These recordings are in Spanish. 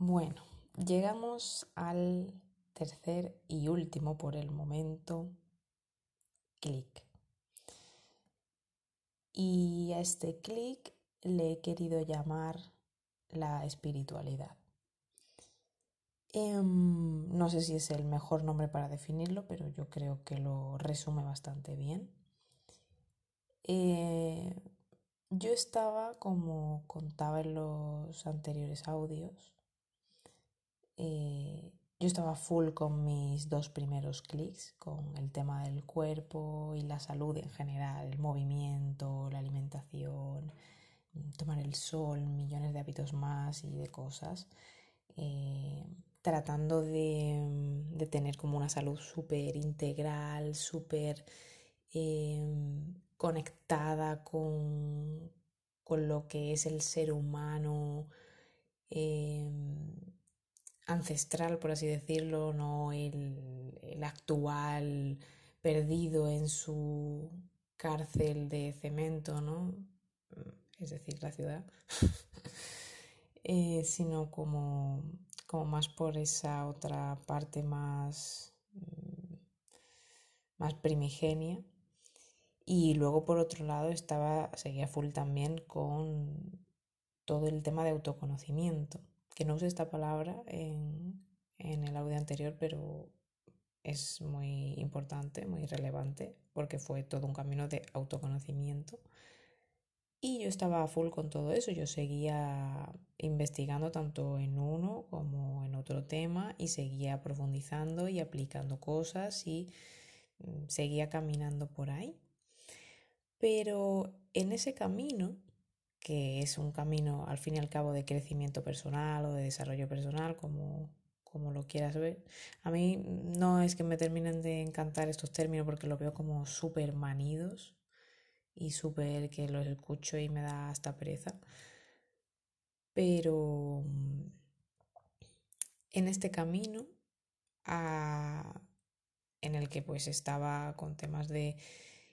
Bueno, llegamos al tercer y último por el momento clic. Y a este clic le he querido llamar la espiritualidad. Em, no sé si es el mejor nombre para definirlo, pero yo creo que lo resume bastante bien. Eh, yo estaba, como contaba en los anteriores audios, eh, yo estaba full con mis dos primeros clics, con el tema del cuerpo y la salud en general, el movimiento, la alimentación, tomar el sol, millones de hábitos más y de cosas, eh, tratando de, tener como una salud súper integral, súper em, conectada con, con, lo que es el ser humano. Ancestral, por así decirlo, no el, el actual perdido en su cárcel de cemento, ¿no? Es decir, la ciudad, eh, sino como, como más por esa otra parte más, mm, más primigenia. Y luego por otro lado estaba, seguía full también con todo el tema de autoconocimiento que no use esta palabra en, el audio anterior, pero es muy importante, muy relevante, porque fue todo un camino de autoconocimiento. Y yo estaba a full con todo eso, yo seguía investigando tanto en uno como en otro tema y seguía profundizando y aplicando cosas y mm, seguía caminando por ahí. Pero en ese camino que es un camino al fin y al cabo de crecimiento personal o de desarrollo personal, como, como lo quieras ver. A mí no es que me terminen de encantar estos términos porque los veo como súper manidos y súper que los escucho y me da hasta pereza. Pero en este camino en el que pues estaba con temas de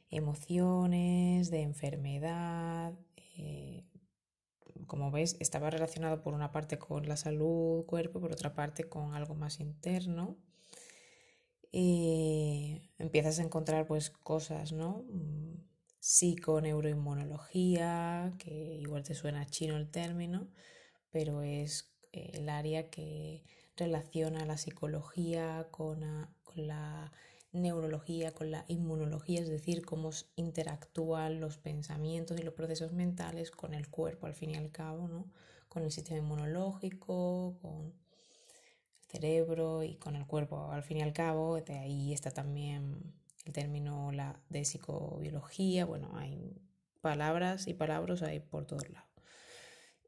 emociones, de enfermedad, como ves, estaba relacionado por una parte con la salud, cuerpo, por otra parte con algo más interno. Eh, empiezas a encontrar pues cosas, ¿no? Psiconeuroinmunología, que igual te suena chino el término, pero es eh, el área que relaciona la psicología con la neurología, con la inmunología, es decir, cómo interactúan los pensamientos y los procesos mentales con el cuerpo, al fin y al cabo, ¿no? Con el sistema inmunológico, con el cerebro y con el cuerpo, al fin y al cabo. De ahí está también el término la, de psicobiología, bueno, hay palabras y palabras ahí por todos lados.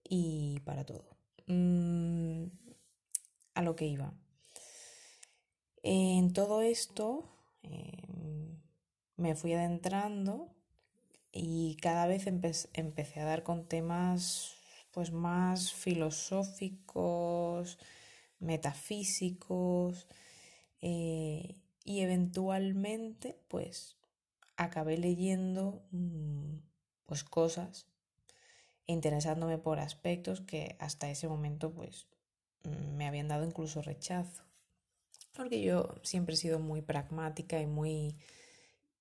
Y para todo. Mm, a lo que iba. En todo esto Em, me fui adentrando y cada vez empecé a dar con temas pues más filosóficos, metafísicos eh, y eventualmente pues acabé leyendo mm, pues cosas interesándome por aspectos que hasta ese momento pues me habían dado incluso rechazo porque yo siempre he sido muy pragmática y muy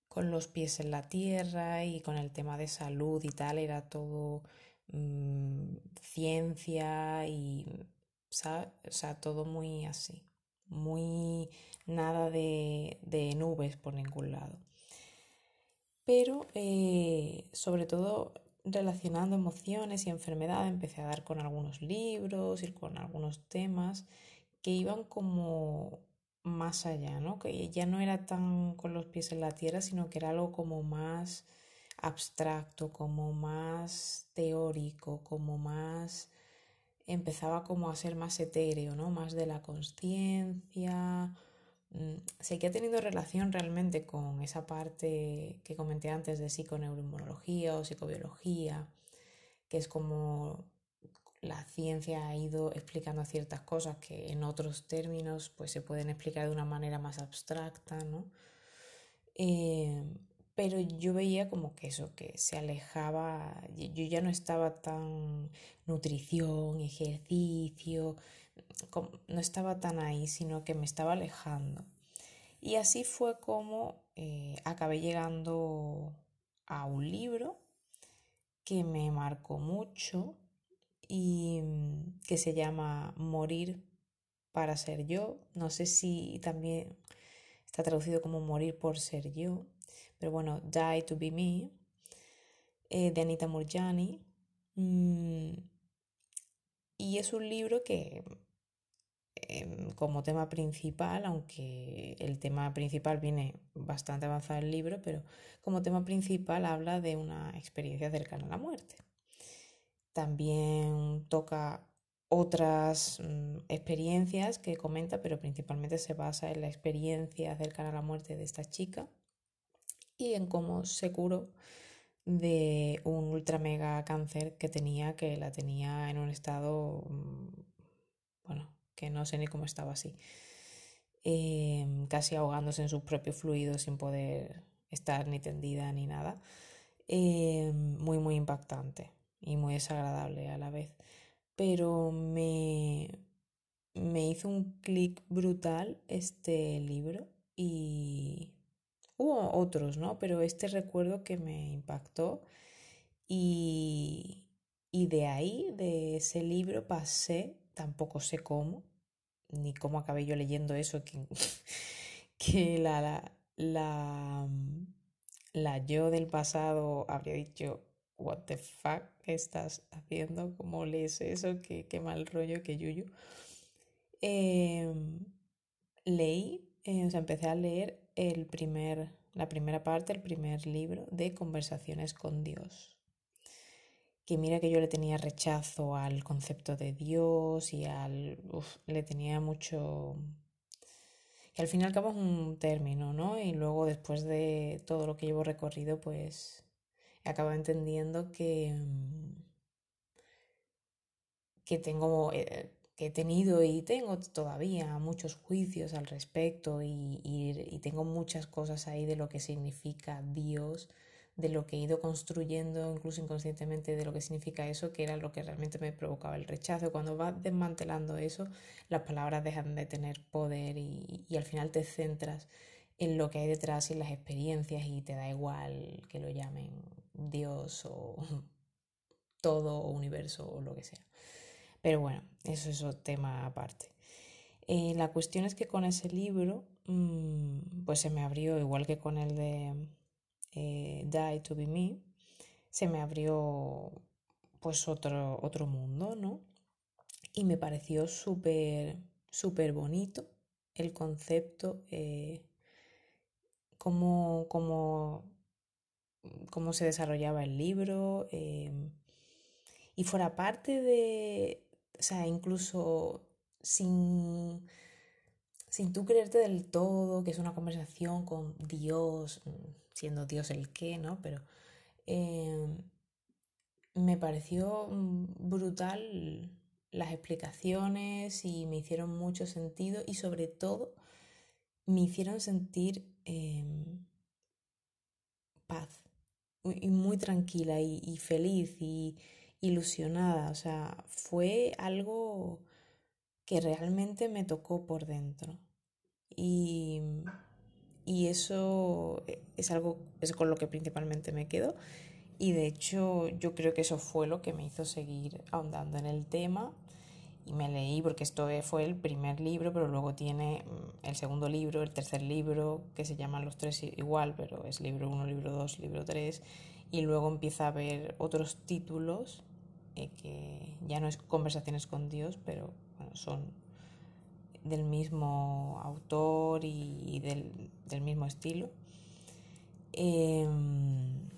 con los pies en la tierra y con el tema de salud y tal, era todo mm, ciencia y, o sea, todo muy así, muy nada de, de nubes por ningún lado. Pero eh, sobre todo relacionando emociones y enfermedad, empecé a dar con algunos libros y con algunos temas que iban como más allá, ¿no? Que ya no era tan con los pies en la tierra, sino que era algo como más abstracto, como más teórico, como más empezaba como a ser más etéreo, ¿no? Más de la conciencia. Mm, seguía teniendo relación realmente con esa parte que comenté antes de psiconeuroinmunología o psicobiología, que es como la ciencia ha ido explicando ciertas cosas que en otros términos pues se pueden explicar de una manera más abstracta, ¿no? Eh, pero yo veía como que eso, que se alejaba, yo ya no estaba tan nutrición, ejercicio, no estaba tan ahí, sino que me estaba alejando. Y así fue como eh, acabé llegando a un libro que me marcó mucho y mm, que se llama Morir para ser yo. No sé si también está traducido como Morir por ser yo, pero bueno, Die to be me, eh, de Anita Murjani. Mm, y es un libro que em, como tema principal, aunque el tema principal viene bastante avanzado el libro, pero como tema principal habla de una experiencia cercana a la muerte. También toca otras mm, experiencias que comenta, pero principalmente se basa en la experiencia cercana a la muerte de esta chica y en cómo se curó de un ultra mega cáncer que tenía, que la tenía en un estado, mm, bueno, que no sé ni cómo estaba así, em, casi ahogándose en sus propios fluidos sin poder estar ni tendida ni nada. Em, muy, muy impactante y muy desagradable a la vez. Pero me, me hizo un clic brutal este libro y Hubo otros, ¿no? Pero este recuerdo que me impactó y, y de ahí, de ese libro, pasé, tampoco sé cómo, ni cómo acabé yo leyendo eso, que, que la, la, la, la yo del pasado habría dicho, what the fuck estás haciendo, cómo lees eso, qué, qué mal rollo, qué yuyu. Em, leí, eh, o sea, empecé a leer el primer, la primera parte, el primer libro de Conversaciones con Dios. Que mira que yo le tenía rechazo al concepto de Dios y al. le tenía mucho. que al fin y al cabo es un término, ¿no? Y luego, después de todo lo que llevo recorrido, pues he acabado entendiendo que. que tengo. Eh, que he tenido y tengo todavía muchos juicios al respecto y, y, tengo muchas cosas ahí de lo que significa Dios, de lo que he ido construyendo incluso inconscientemente de lo que significa eso, que era lo que realmente me provocaba el rechazo. Cuando vas desmantelando eso, las palabras dejan de tener poder y, y al final te centras en lo que hay detrás y en las experiencias y te da igual que lo llamen Dios o todo o universo o lo que sea. Pero bueno, eso es otro tema aparte. Eh, la cuestión es que con ese libro, mm, pues se me abrió, igual que con el de eh, Die to Be Me, se me abrió pues otro, otro mundo, ¿no? Y me pareció súper, súper bonito el concepto, eh, cómo, cómo, cómo, se desarrollaba el libro. y fuera parte de, o sea, incluso sin, sin tú creerte del todo que es una conversación con Dios, siendo Dios el qué, ¿no? Pero em, me pareció mm, brutal las explicaciones y me hicieron mucho sentido y sobre todo me hicieron sentir em, paz y muy tranquila y feliz y, ilusionada, o sea, fue algo que realmente me tocó por dentro. Y, y eso es algo es con lo que principalmente me quedo. Y de hecho yo creo que eso fue lo que me hizo seguir ahondando en el tema. Y me leí, porque esto fue el primer libro, pero luego tiene mm, el segundo libro, el tercer libro, que se llaman los tres igual, pero es libro 1, libro 2, libro 3. Y luego empieza a haber otros títulos eh, que ya no es conversaciones con Dios, pero son del mismo autor y del, mismo estilo. Em,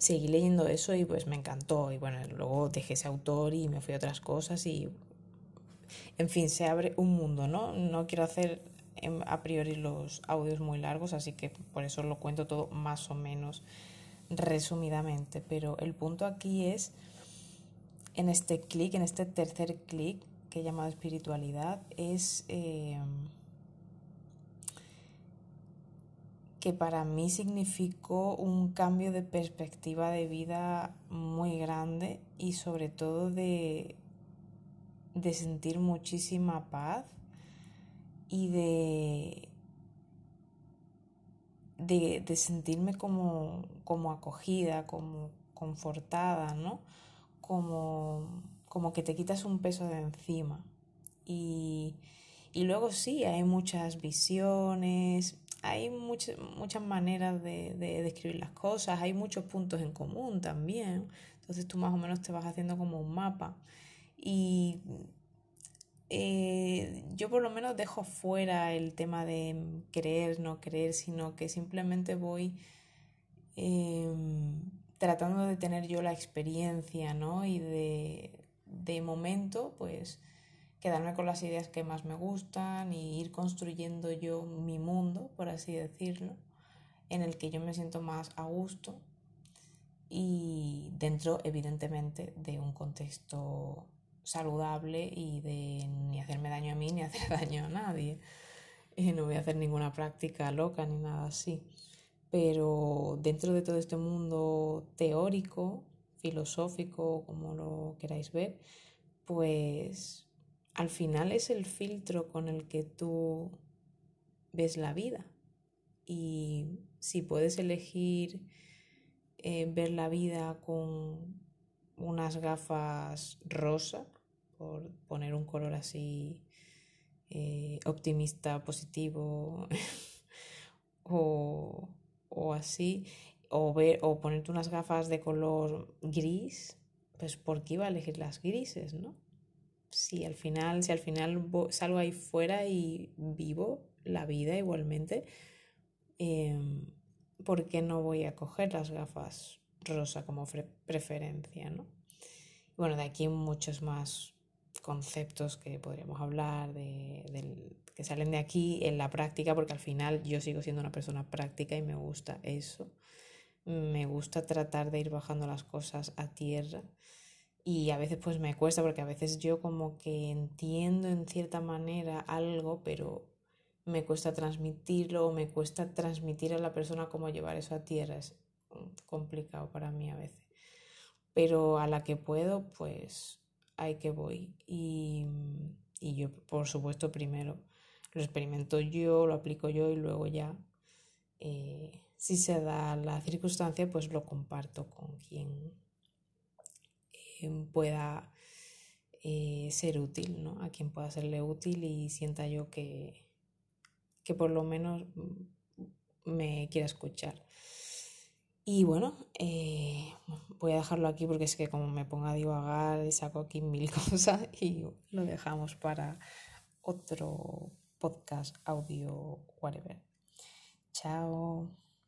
seguí leyendo eso y pues me encantó y bueno, luego dejé ese autor y me fui a otras cosas y en fin, se abre un mundo, ¿no? No quiero hacer em, a priori los audios muy largos, así que por eso lo cuento todo más o menos resumidamente, pero el punto aquí es en este clic, en este tercer clic que he llamado espiritualidad, es eh, que para mí significó un cambio de perspectiva de vida muy grande y sobre todo de, de sentir muchísima paz y de, de, sentirme como, como acogida, como confortada, ¿no? Como, como que te quitas un peso de encima. Y, y luego sí, hay muchas visiones, hay muchas, muchas maneras de, de, describir las cosas, hay muchos puntos en común también. Entonces tú más o menos te vas haciendo como un mapa. Y eh, yo por lo menos dejo fuera el tema de creer, no creer, sino que simplemente voy em, tratando de tener yo la experiencia, ¿no? Y de, de momento, pues quedarme con las ideas que más me gustan y ir construyendo yo mi mundo, por así decirlo, en el que yo me siento más a gusto y dentro, evidentemente, de un contexto saludable y de ni hacerme daño a mí ni hacer daño a nadie. Y no voy a hacer ninguna práctica loca ni nada así. Pero dentro de todo este mundo teórico, filosófico, como lo queráis ver, pues al final es el filtro con el que tú ves la vida. Y si puedes elegir eh, ver la vida con unas gafas rosa, por poner un color así eh, optimista, positivo, o, o, así, o, ver, o ponerte unas gafas de color gris, pues ¿por qué iba a elegir las grises, no? Si al final, si al final salgo ahí fuera y vivo la vida igualmente, em, ¿por qué no voy a coger las gafas rosa como preferencia, ¿no? Bueno, de aquí muchos más conceptos que podríamos hablar, de, que salen de aquí en la práctica, porque al final yo sigo siendo una persona práctica y me gusta eso. Me gusta tratar de ir bajando las cosas a tierra y a veces pues me cuesta porque a veces yo como que entiendo en cierta manera algo, pero me cuesta transmitirlo o me cuesta transmitir a la persona cómo llevar eso a tierra. Es complicado para mí a veces. Pero a la que puedo, pues hay que voy. Y, y yo, por supuesto, primero lo experimento yo, lo aplico yo y luego ya, eh, si se da la circunstancia, pues lo comparto con quien pueda eh, ser útil, ¿no? A quien pueda serle útil y sienta yo que, que por lo menos me quiera escuchar. Y bueno, eh, voy a dejarlo aquí porque es que como me pongo a divagar y saco aquí mil cosas y lo dejamos para otro podcast, audio, whatever. Chao.